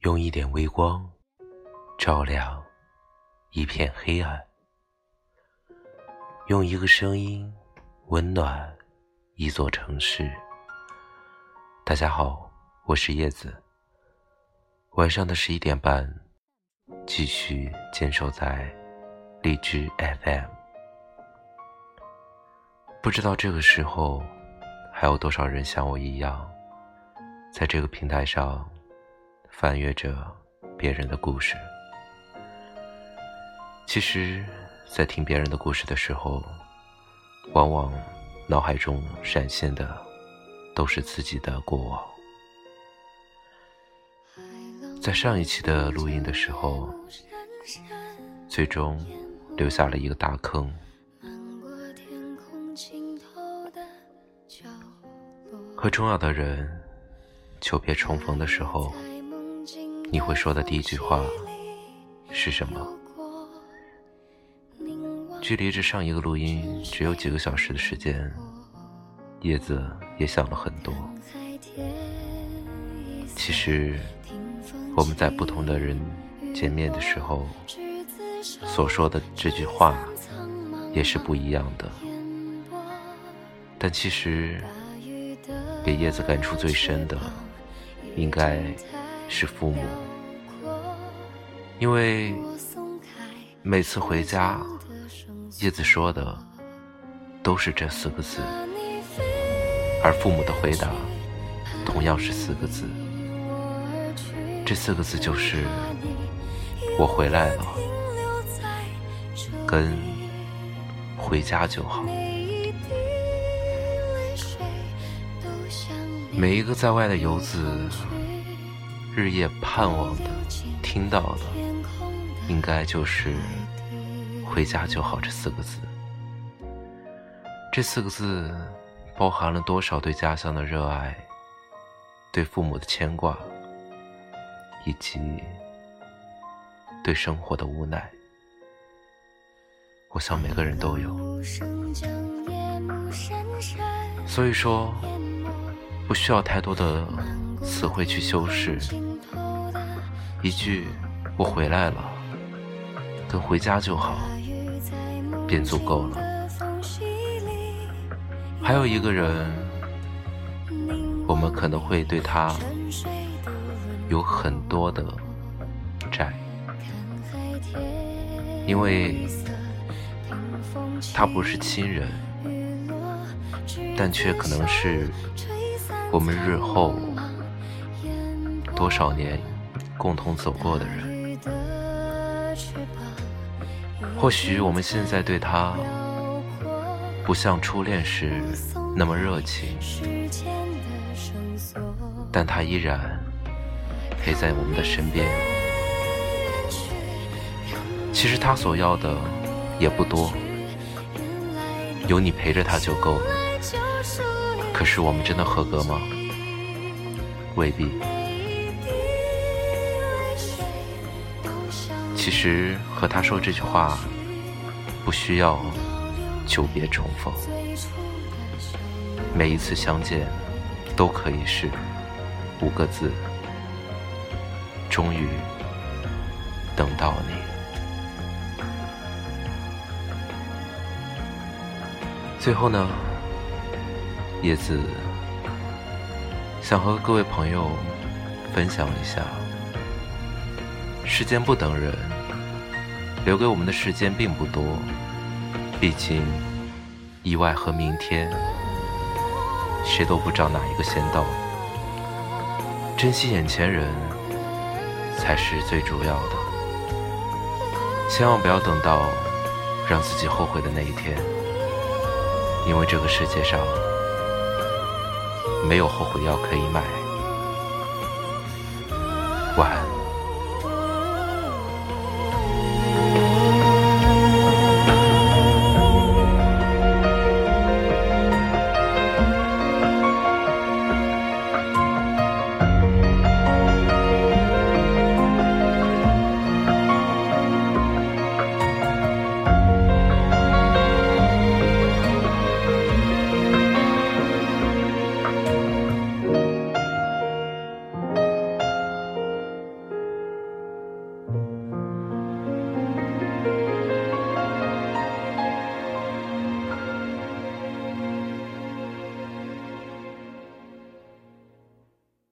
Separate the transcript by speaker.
Speaker 1: 用一点微光照亮一片黑暗，用一个声音温暖一座城市。大家好，我是叶子。晚上的十一点半，继续坚守在荔枝 FM。不知道这个时候还有多少人像我一样，在这个平台上。翻阅着别人的故事，其实，在听别人的故事的时候，往往脑海中闪现的都是自己的过往。在上一期的录音的时候，最终留下了一个大坑。和重要的人久别重逢的时候。你会说的第一句话是什么？距离这上一个录音只有几个小时的时间，叶子也想了很多。其实，我们在不同的人见面的时候所说的这句话也是不一样的。但其实，给叶子感触最深的，应该。是父母，因为每次回家，叶子说的都是这四个字，而父母的回答同样是四个字，这四个字就是“我回来了”跟“回家就好”。每一个在外的游子。日夜盼望的、听到的，应该就是“回家就好”这四个字。这四个字包含了多少对家乡的热爱，对父母的牵挂，以及对生活的无奈。我想每个人都有。所以说，不需要太多的词汇去修饰。一句“我回来了”跟“回家就好”便足够了。还有一个人，我们可能会对他有很多的债，因为他不是亲人，但却可能是我们日后多少年。共同走过的人，或许我们现在对他不像初恋时那么热情，但他依然陪在我们的身边。其实他所要的也不多，有你陪着他就够了。可是我们真的合格吗？未必。其实和他说这句话，不需要久别重逢，每一次相见都可以是五个字：终于等到你。最后呢，叶子想和各位朋友分享一下，时间不等人。留给我们的时间并不多，毕竟意外和明天，谁都不知道哪一个先到。珍惜眼前人才是最主要的，千万不要等到让自己后悔的那一天，因为这个世界上没有后悔药可以买。晚安。